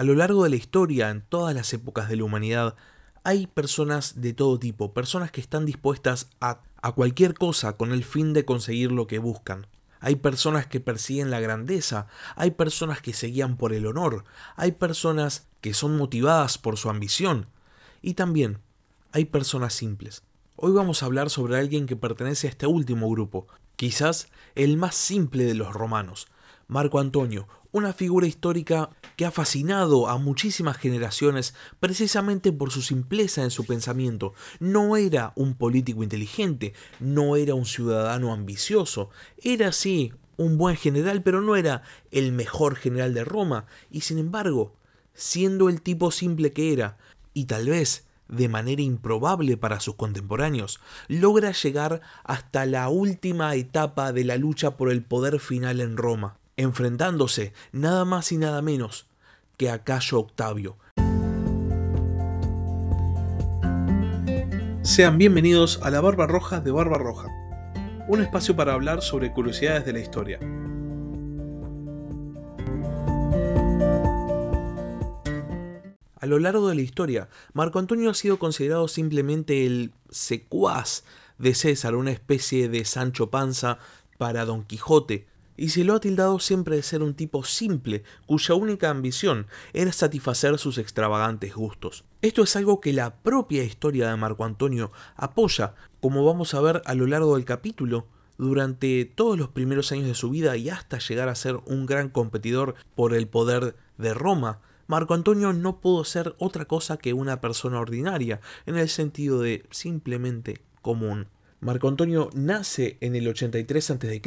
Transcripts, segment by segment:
A lo largo de la historia, en todas las épocas de la humanidad, hay personas de todo tipo, personas que están dispuestas a, a cualquier cosa con el fin de conseguir lo que buscan. Hay personas que persiguen la grandeza, hay personas que se guían por el honor, hay personas que son motivadas por su ambición y también hay personas simples. Hoy vamos a hablar sobre alguien que pertenece a este último grupo, quizás el más simple de los romanos, Marco Antonio, una figura histórica que ha fascinado a muchísimas generaciones precisamente por su simpleza en su pensamiento. No era un político inteligente, no era un ciudadano ambicioso, era sí un buen general, pero no era el mejor general de Roma, y sin embargo, siendo el tipo simple que era, y tal vez de manera improbable para sus contemporáneos, logra llegar hasta la última etapa de la lucha por el poder final en Roma enfrentándose nada más y nada menos que a Cayo Octavio. Sean bienvenidos a la Barba Roja de Barba Roja, un espacio para hablar sobre curiosidades de la historia. A lo largo de la historia, Marco Antonio ha sido considerado simplemente el secuaz de César, una especie de Sancho Panza para Don Quijote, y se lo ha tildado siempre de ser un tipo simple, cuya única ambición era satisfacer sus extravagantes gustos. Esto es algo que la propia historia de Marco Antonio apoya, como vamos a ver a lo largo del capítulo, durante todos los primeros años de su vida y hasta llegar a ser un gran competidor por el poder de Roma, Marco Antonio no pudo ser otra cosa que una persona ordinaria, en el sentido de simplemente común. Marco Antonio nace en el 83 a.C.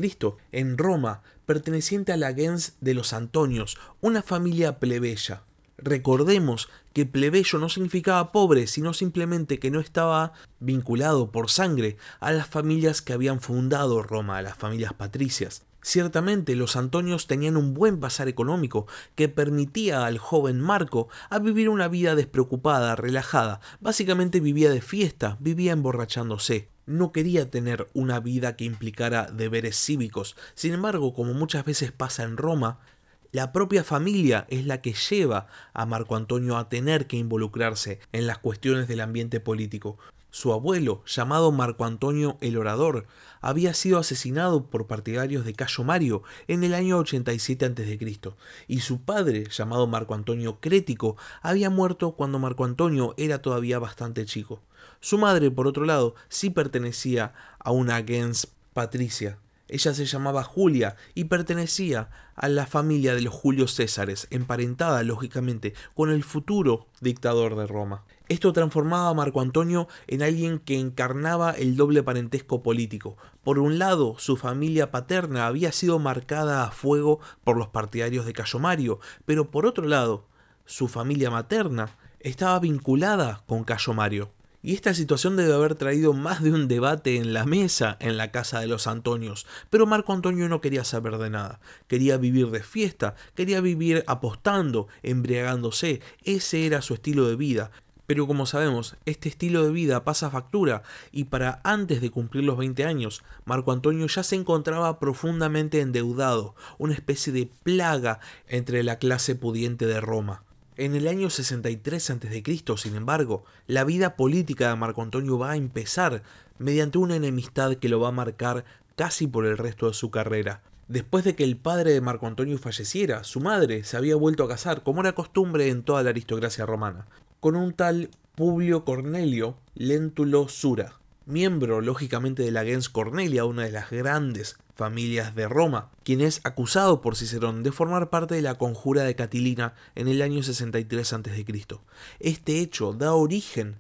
en Roma, perteneciente a la gens de los Antonios, una familia plebeya. Recordemos que plebeyo no significaba pobre, sino simplemente que no estaba vinculado por sangre a las familias que habían fundado Roma, a las familias patricias. Ciertamente los Antonios tenían un buen pasar económico que permitía al joven Marco a vivir una vida despreocupada, relajada. Básicamente vivía de fiesta, vivía emborrachándose no quería tener una vida que implicara deberes cívicos. Sin embargo, como muchas veces pasa en Roma, la propia familia es la que lleva a Marco Antonio a tener que involucrarse en las cuestiones del ambiente político. Su abuelo, llamado Marco Antonio el Orador, había sido asesinado por partidarios de Cayo Mario en el año 87 a.C., y su padre, llamado Marco Antonio Crético, había muerto cuando Marco Antonio era todavía bastante chico. Su madre, por otro lado, sí pertenecía a una gens patricia. Ella se llamaba Julia y pertenecía a la familia de los Julios Césares, emparentada, lógicamente, con el futuro dictador de Roma. Esto transformaba a Marco Antonio en alguien que encarnaba el doble parentesco político. Por un lado, su familia paterna había sido marcada a fuego por los partidarios de Cayo Mario, pero por otro lado, su familia materna estaba vinculada con Cayo Mario. Y esta situación debe haber traído más de un debate en la mesa en la casa de los Antonios. Pero Marco Antonio no quería saber de nada. Quería vivir de fiesta, quería vivir apostando, embriagándose. Ese era su estilo de vida. Pero como sabemos, este estilo de vida pasa factura y para antes de cumplir los 20 años, Marco Antonio ya se encontraba profundamente endeudado, una especie de plaga entre la clase pudiente de Roma. En el año 63 a.C., sin embargo, la vida política de Marco Antonio va a empezar mediante una enemistad que lo va a marcar casi por el resto de su carrera. Después de que el padre de Marco Antonio falleciera, su madre se había vuelto a casar, como era costumbre en toda la aristocracia romana, con un tal Publio Cornelio Lentulo Sura, miembro lógicamente de la gens Cornelia, una de las grandes familias de Roma, quien es acusado por Cicerón de formar parte de la conjura de Catilina en el año 63 a.C. Este hecho da origen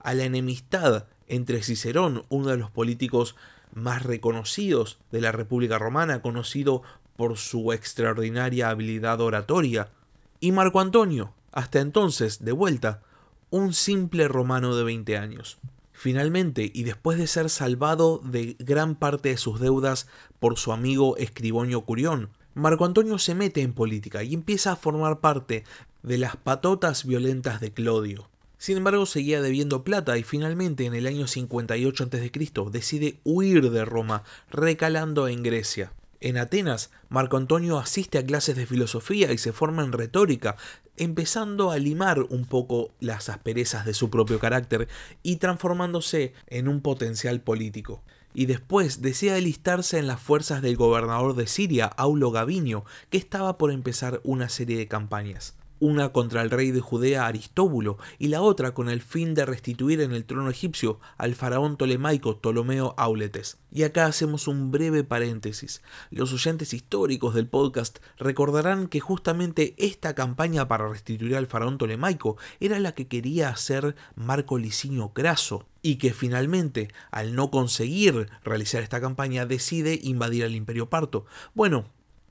a la enemistad entre Cicerón, uno de los políticos más reconocidos de la República Romana, conocido por su extraordinaria habilidad oratoria, y Marco Antonio, hasta entonces, de vuelta, un simple romano de 20 años. Finalmente, y después de ser salvado de gran parte de sus deudas por su amigo Escribonio Curión, Marco Antonio se mete en política y empieza a formar parte de las patotas violentas de Clodio. Sin embargo, seguía debiendo plata y finalmente en el año 58 a.C. decide huir de Roma, recalando en Grecia. En Atenas, Marco Antonio asiste a clases de filosofía y se forma en retórica, empezando a limar un poco las asperezas de su propio carácter y transformándose en un potencial político. Y después decide alistarse en las fuerzas del gobernador de Siria, Aulo Gavinio, que estaba por empezar una serie de campañas una contra el rey de Judea Aristóbulo y la otra con el fin de restituir en el trono egipcio al faraón tolemaico Ptolomeo Auletes. Y acá hacemos un breve paréntesis. Los oyentes históricos del podcast recordarán que justamente esta campaña para restituir al faraón tolemaico era la que quería hacer Marco Licinio Craso, y que finalmente, al no conseguir realizar esta campaña, decide invadir el imperio parto. Bueno,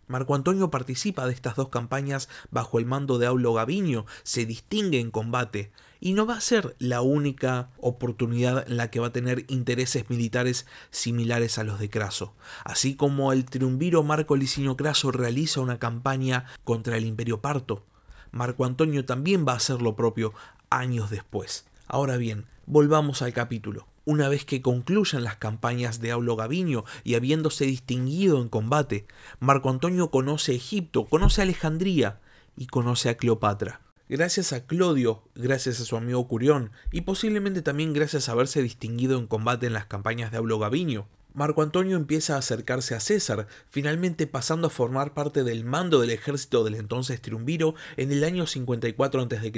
Marco Antonio participa de estas dos campañas bajo el mando de Aulo Gaviño, se distingue en combate, y no va a ser la única oportunidad en la que va a tener intereses militares similares a los de Craso. Así como el triunviro Marco Licinio Craso realiza una campaña contra el Imperio Parto, Marco Antonio también va a hacer lo propio años después. Ahora bien, volvamos al capítulo. Una vez que concluyan las campañas de Aulo Gaviño y habiéndose distinguido en combate, Marco Antonio conoce Egipto, conoce Alejandría y conoce a Cleopatra. Gracias a Clodio, gracias a su amigo Curión y posiblemente también gracias a haberse distinguido en combate en las campañas de Aulo Gaviño, Marco Antonio empieza a acercarse a César, finalmente pasando a formar parte del mando del ejército del entonces triunviro en el año 54 a.C.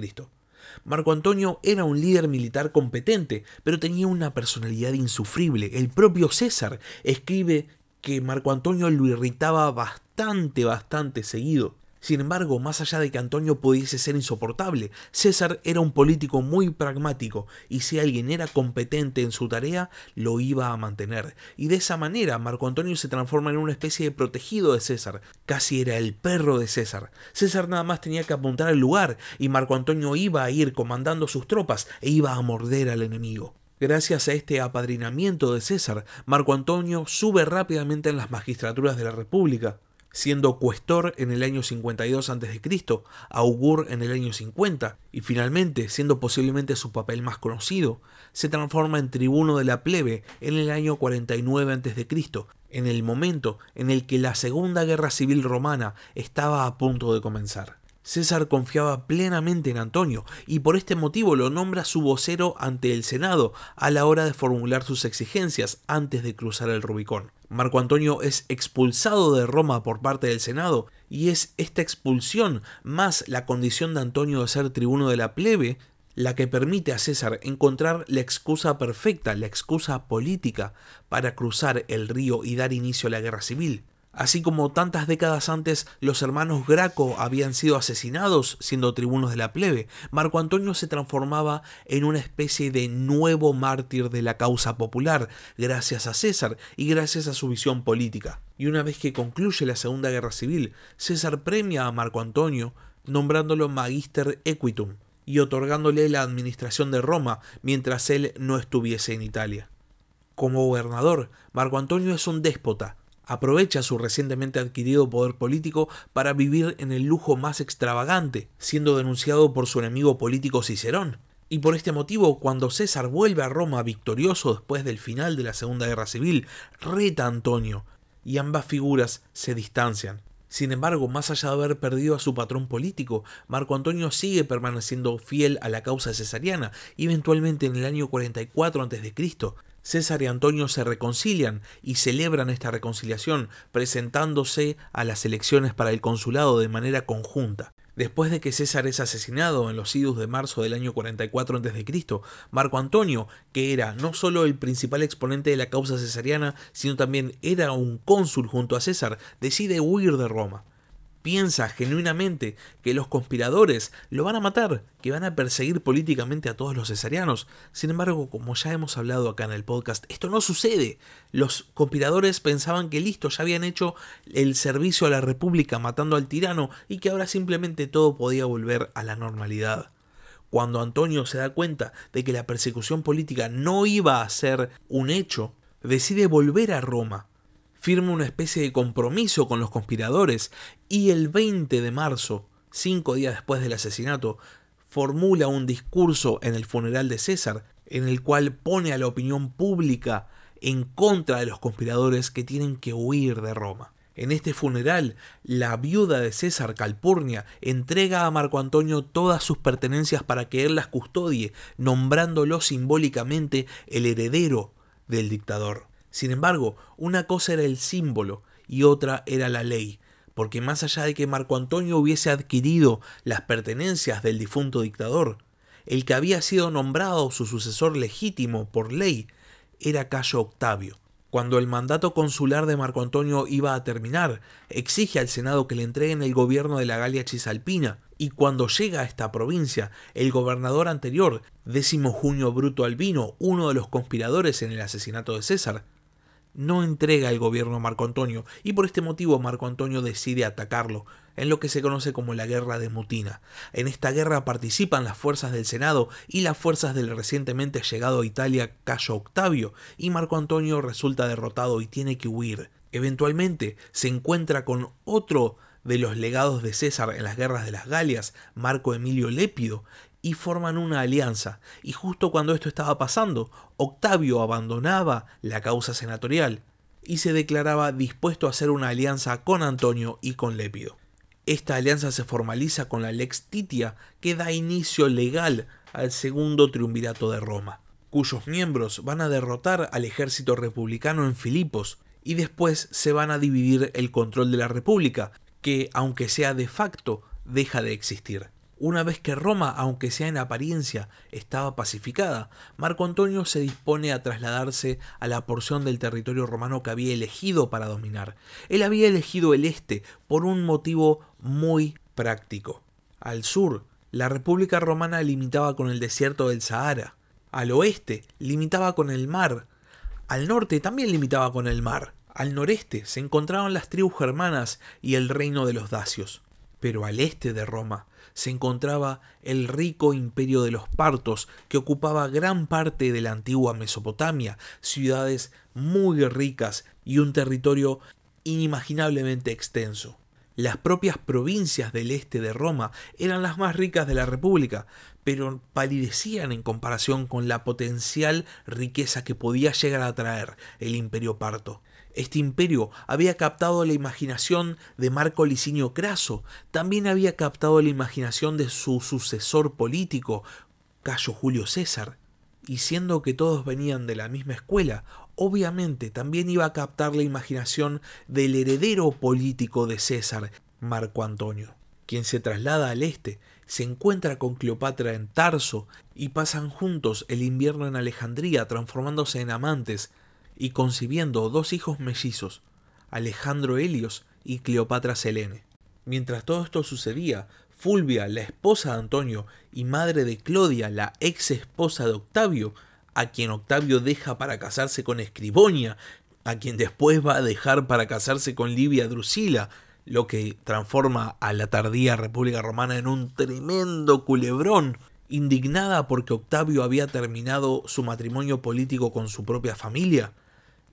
Marco Antonio era un líder militar competente, pero tenía una personalidad insufrible. El propio César escribe que Marco Antonio lo irritaba bastante, bastante seguido. Sin embargo, más allá de que Antonio pudiese ser insoportable, César era un político muy pragmático y si alguien era competente en su tarea, lo iba a mantener. Y de esa manera Marco Antonio se transforma en una especie de protegido de César, casi era el perro de César. César nada más tenía que apuntar al lugar y Marco Antonio iba a ir comandando sus tropas e iba a morder al enemigo. Gracias a este apadrinamiento de César, Marco Antonio sube rápidamente en las magistraturas de la República siendo cuestor en el año 52 a.C., augur en el año 50, y finalmente, siendo posiblemente su papel más conocido, se transforma en tribuno de la plebe en el año 49 a.C., en el momento en el que la Segunda Guerra Civil Romana estaba a punto de comenzar. César confiaba plenamente en Antonio y por este motivo lo nombra su vocero ante el Senado a la hora de formular sus exigencias antes de cruzar el Rubicón. Marco Antonio es expulsado de Roma por parte del Senado y es esta expulsión más la condición de Antonio de ser tribuno de la plebe la que permite a César encontrar la excusa perfecta, la excusa política, para cruzar el río y dar inicio a la guerra civil. Así como tantas décadas antes los hermanos Graco habían sido asesinados siendo tribunos de la plebe, Marco Antonio se transformaba en una especie de nuevo mártir de la causa popular, gracias a César y gracias a su visión política. Y una vez que concluye la Segunda Guerra Civil, César premia a Marco Antonio nombrándolo Magister Equitum y otorgándole la administración de Roma mientras él no estuviese en Italia. Como gobernador, Marco Antonio es un déspota, aprovecha su recientemente adquirido poder político para vivir en el lujo más extravagante, siendo denunciado por su enemigo político Cicerón. Y por este motivo, cuando César vuelve a Roma victorioso después del final de la Segunda Guerra Civil, reta a Antonio, y ambas figuras se distancian. Sin embargo, más allá de haber perdido a su patrón político, Marco Antonio sigue permaneciendo fiel a la causa cesariana eventualmente en el año 44 a.C. César y Antonio se reconcilian y celebran esta reconciliación presentándose a las elecciones para el consulado de manera conjunta. Después de que César es asesinado en los idus de marzo del año 44 a.C., Marco Antonio, que era no solo el principal exponente de la causa cesariana, sino también era un cónsul junto a César, decide huir de Roma piensa genuinamente que los conspiradores lo van a matar, que van a perseguir políticamente a todos los cesarianos. Sin embargo, como ya hemos hablado acá en el podcast, esto no sucede. Los conspiradores pensaban que listo, ya habían hecho el servicio a la República matando al tirano y que ahora simplemente todo podía volver a la normalidad. Cuando Antonio se da cuenta de que la persecución política no iba a ser un hecho, decide volver a Roma firma una especie de compromiso con los conspiradores y el 20 de marzo, cinco días después del asesinato, formula un discurso en el funeral de César en el cual pone a la opinión pública en contra de los conspiradores que tienen que huir de Roma. En este funeral, la viuda de César Calpurnia entrega a Marco Antonio todas sus pertenencias para que él las custodie, nombrándolo simbólicamente el heredero del dictador. Sin embargo, una cosa era el símbolo y otra era la ley, porque más allá de que Marco Antonio hubiese adquirido las pertenencias del difunto dictador, el que había sido nombrado su sucesor legítimo por ley era Cayo Octavio. Cuando el mandato consular de Marco Antonio iba a terminar, exige al Senado que le entreguen el gobierno de la Galia Cisalpina, y cuando llega a esta provincia, el gobernador anterior, décimo Junio Bruto Albino, uno de los conspiradores en el asesinato de César, no entrega el gobierno a Marco Antonio y por este motivo Marco Antonio decide atacarlo en lo que se conoce como la Guerra de Mutina. En esta guerra participan las fuerzas del Senado y las fuerzas del recientemente llegado a Italia Cayo Octavio y Marco Antonio resulta derrotado y tiene que huir. Eventualmente se encuentra con otro de los legados de César en las guerras de las Galias, Marco Emilio Lépido, y forman una alianza. Y justo cuando esto estaba pasando, Octavio abandonaba la causa senatorial y se declaraba dispuesto a hacer una alianza con Antonio y con Lépido. Esta alianza se formaliza con la Lex Titia, que da inicio legal al segundo triunvirato de Roma, cuyos miembros van a derrotar al ejército republicano en Filipos y después se van a dividir el control de la república, que aunque sea de facto, deja de existir. Una vez que Roma, aunque sea en apariencia, estaba pacificada, Marco Antonio se dispone a trasladarse a la porción del territorio romano que había elegido para dominar. Él había elegido el este por un motivo muy práctico. Al sur, la República Romana limitaba con el desierto del Sahara. Al oeste, limitaba con el mar. Al norte también limitaba con el mar. Al noreste se encontraban las tribus germanas y el reino de los dacios. Pero al este de Roma se encontraba el rico imperio de los partos, que ocupaba gran parte de la antigua Mesopotamia, ciudades muy ricas y un territorio inimaginablemente extenso. Las propias provincias del este de Roma eran las más ricas de la República, pero palidecían en comparación con la potencial riqueza que podía llegar a traer el imperio parto. Este imperio había captado la imaginación de Marco Licinio Craso, también había captado la imaginación de su sucesor político, Cayo Julio César. Y siendo que todos venían de la misma escuela, obviamente también iba a captar la imaginación del heredero político de César, Marco Antonio, quien se traslada al este, se encuentra con Cleopatra en Tarso y pasan juntos el invierno en Alejandría, transformándose en amantes, y concibiendo dos hijos mellizos, Alejandro Helios y Cleopatra Selene. Mientras todo esto sucedía, Fulvia, la esposa de Antonio y madre de Clodia, la ex esposa de Octavio, a quien Octavio deja para casarse con Escribonia, a quien después va a dejar para casarse con Livia Drusila, lo que transforma a la tardía República Romana en un tremendo culebrón, indignada porque Octavio había terminado su matrimonio político con su propia familia,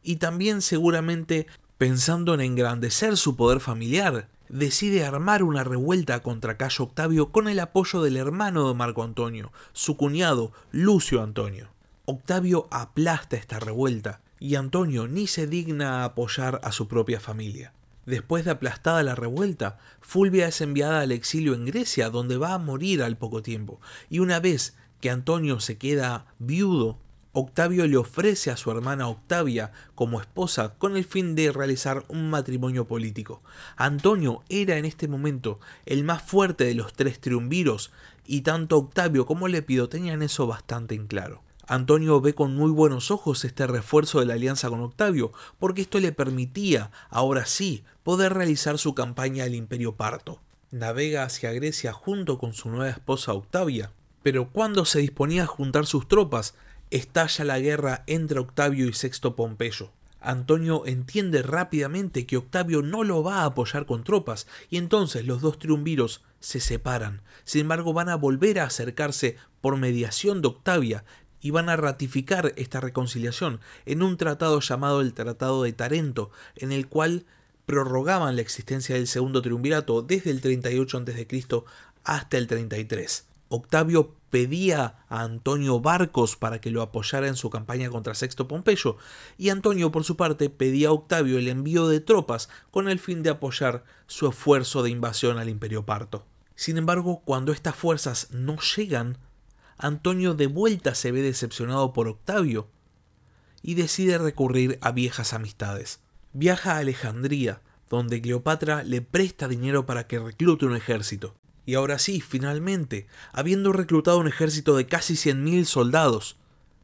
y también seguramente pensando en engrandecer su poder familiar, decide armar una revuelta contra Cayo Octavio con el apoyo del hermano de Marco Antonio, su cuñado Lucio Antonio. Octavio aplasta esta revuelta y Antonio ni se digna apoyar a su propia familia. Después de aplastada la revuelta, Fulvia es enviada al exilio en Grecia, donde va a morir al poco tiempo, y una vez que Antonio se queda viudo, Octavio le ofrece a su hermana Octavia como esposa con el fin de realizar un matrimonio político. Antonio era en este momento el más fuerte de los tres triunviros y tanto Octavio como Lépido tenían eso bastante en claro. Antonio ve con muy buenos ojos este refuerzo de la alianza con Octavio, porque esto le permitía, ahora sí, poder realizar su campaña al imperio parto. Navega hacia Grecia junto con su nueva esposa Octavia, pero cuando se disponía a juntar sus tropas, estalla la guerra entre Octavio y Sexto Pompeyo. Antonio entiende rápidamente que Octavio no lo va a apoyar con tropas y entonces los dos triunviros se separan. Sin embargo, van a volver a acercarse por mediación de Octavia y van a ratificar esta reconciliación en un tratado llamado el Tratado de Tarento, en el cual prorrogaban la existencia del segundo triunvirato desde el 38 a.C. hasta el 33. Octavio pedía a Antonio barcos para que lo apoyara en su campaña contra Sexto Pompeyo, y Antonio por su parte pedía a Octavio el envío de tropas con el fin de apoyar su esfuerzo de invasión al imperio parto. Sin embargo, cuando estas fuerzas no llegan, Antonio de vuelta se ve decepcionado por Octavio y decide recurrir a viejas amistades. Viaja a Alejandría, donde Cleopatra le presta dinero para que reclute un ejército. Y ahora sí, finalmente, habiendo reclutado un ejército de casi 100.000 soldados,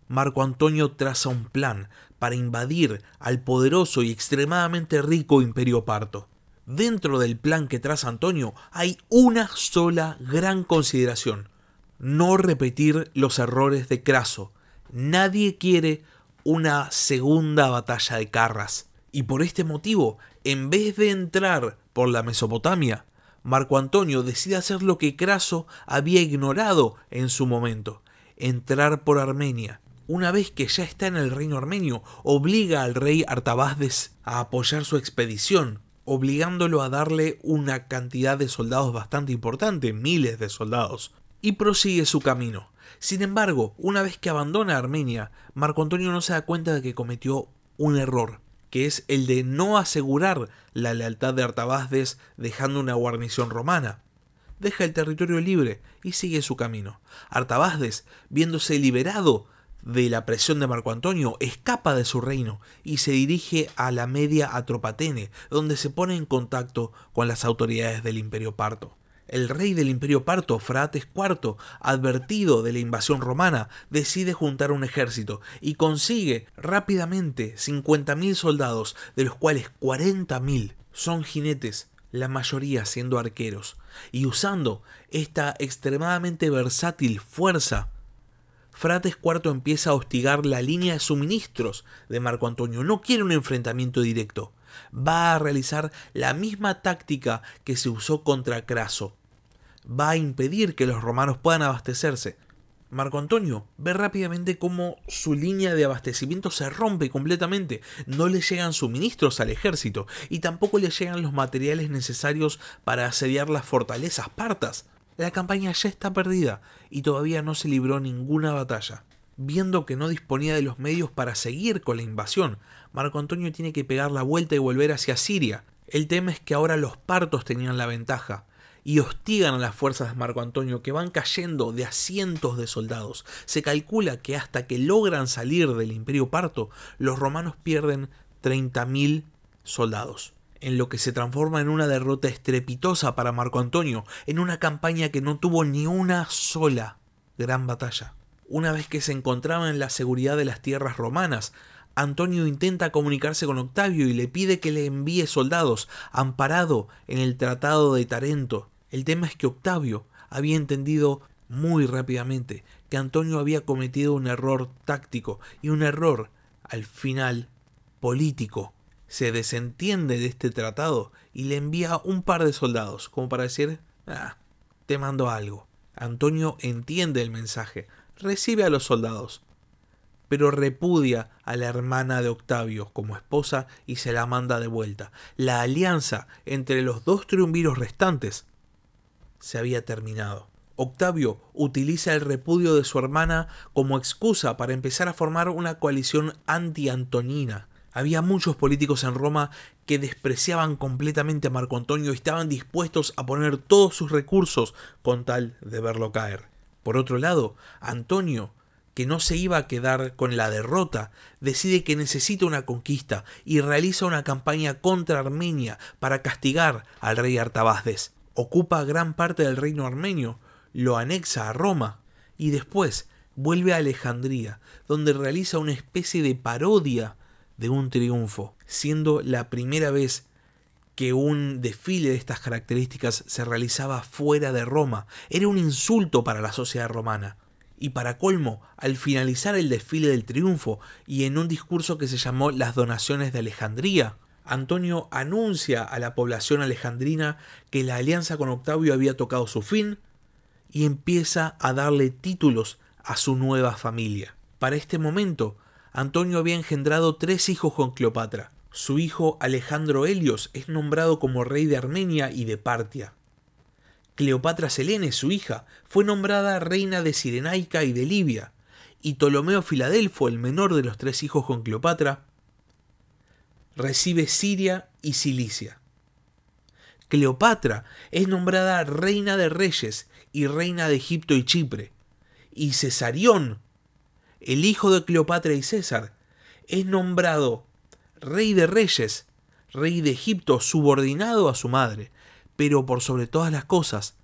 Marco Antonio traza un plan para invadir al poderoso y extremadamente rico imperio parto. Dentro del plan que traza Antonio hay una sola gran consideración, no repetir los errores de Craso. Nadie quiere una segunda batalla de Carras. Y por este motivo, en vez de entrar por la Mesopotamia, Marco Antonio decide hacer lo que Craso había ignorado en su momento, entrar por Armenia. Una vez que ya está en el reino armenio, obliga al rey Artabazdes a apoyar su expedición, obligándolo a darle una cantidad de soldados bastante importante, miles de soldados, y prosigue su camino. Sin embargo, una vez que abandona Armenia, Marco Antonio no se da cuenta de que cometió un error que es el de no asegurar la lealtad de Artabazdes dejando una guarnición romana. Deja el territorio libre y sigue su camino. Artabazdes, viéndose liberado de la presión de Marco Antonio, escapa de su reino y se dirige a la media Atropatene, donde se pone en contacto con las autoridades del imperio parto. El rey del imperio parto, Frates IV, advertido de la invasión romana, decide juntar un ejército y consigue rápidamente 50.000 soldados, de los cuales 40.000 son jinetes, la mayoría siendo arqueros, y usando esta extremadamente versátil fuerza, Frates IV empieza a hostigar la línea de suministros de Marco Antonio. No quiere un enfrentamiento directo. Va a realizar la misma táctica que se usó contra Craso va a impedir que los romanos puedan abastecerse. Marco Antonio ve rápidamente cómo su línea de abastecimiento se rompe completamente. No le llegan suministros al ejército y tampoco le llegan los materiales necesarios para asediar las fortalezas partas. La campaña ya está perdida y todavía no se libró ninguna batalla. Viendo que no disponía de los medios para seguir con la invasión, Marco Antonio tiene que pegar la vuelta y volver hacia Siria. El tema es que ahora los partos tenían la ventaja y hostigan a las fuerzas de Marco Antonio que van cayendo de a cientos de soldados. Se calcula que hasta que logran salir del imperio parto, los romanos pierden 30.000 soldados en lo que se transforma en una derrota estrepitosa para Marco Antonio, en una campaña que no tuvo ni una sola gran batalla. Una vez que se encontraba en la seguridad de las tierras romanas, Antonio intenta comunicarse con Octavio y le pide que le envíe soldados, amparado en el Tratado de Tarento. El tema es que Octavio había entendido muy rápidamente que Antonio había cometido un error táctico y un error, al final, político. Se desentiende de este tratado y le envía un par de soldados, como para decir, ah, te mando algo. Antonio entiende el mensaje, recibe a los soldados, pero repudia a la hermana de Octavio como esposa y se la manda de vuelta. La alianza entre los dos triunviros restantes se había terminado. Octavio utiliza el repudio de su hermana como excusa para empezar a formar una coalición anti-antonina. Había muchos políticos en Roma que despreciaban completamente a Marco Antonio y estaban dispuestos a poner todos sus recursos con tal de verlo caer. Por otro lado, Antonio, que no se iba a quedar con la derrota, decide que necesita una conquista y realiza una campaña contra Armenia para castigar al rey Artabazdes ocupa gran parte del reino armenio, lo anexa a Roma y después vuelve a Alejandría, donde realiza una especie de parodia de un triunfo, siendo la primera vez que un desfile de estas características se realizaba fuera de Roma. Era un insulto para la sociedad romana. Y para colmo, al finalizar el desfile del triunfo y en un discurso que se llamó Las donaciones de Alejandría, Antonio anuncia a la población alejandrina que la alianza con Octavio había tocado su fin y empieza a darle títulos a su nueva familia. Para este momento, Antonio había engendrado tres hijos con Cleopatra. Su hijo Alejandro Helios es nombrado como rey de Armenia y de Partia. Cleopatra Selene, su hija, fue nombrada reina de Cirenaica y de Libia, y Ptolomeo Filadelfo, el menor de los tres hijos con Cleopatra, recibe Siria y Cilicia. Cleopatra es nombrada reina de reyes y reina de Egipto y Chipre. Y Cesarión, el hijo de Cleopatra y César, es nombrado rey de reyes, rey de Egipto, subordinado a su madre, pero por sobre todas las cosas,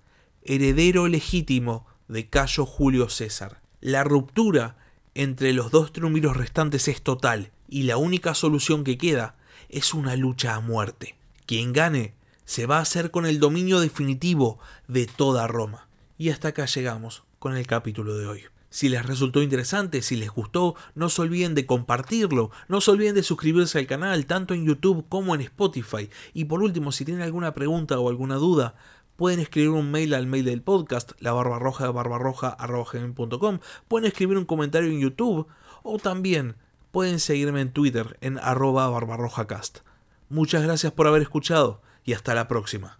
heredero legítimo de Cayo Julio César. La ruptura entre los dos triunviros restantes es total, y la única solución que queda es una lucha a muerte. Quien gane se va a hacer con el dominio definitivo de toda Roma. Y hasta acá llegamos con el capítulo de hoy. Si les resultó interesante, si les gustó, no se olviden de compartirlo, no se olviden de suscribirse al canal, tanto en YouTube como en Spotify. Y por último, si tienen alguna pregunta o alguna duda, pueden escribir un mail al mail del podcast, la pueden escribir un comentario en YouTube o también pueden seguirme en Twitter en arroba barbarrojacast. Muchas gracias por haber escuchado y hasta la próxima.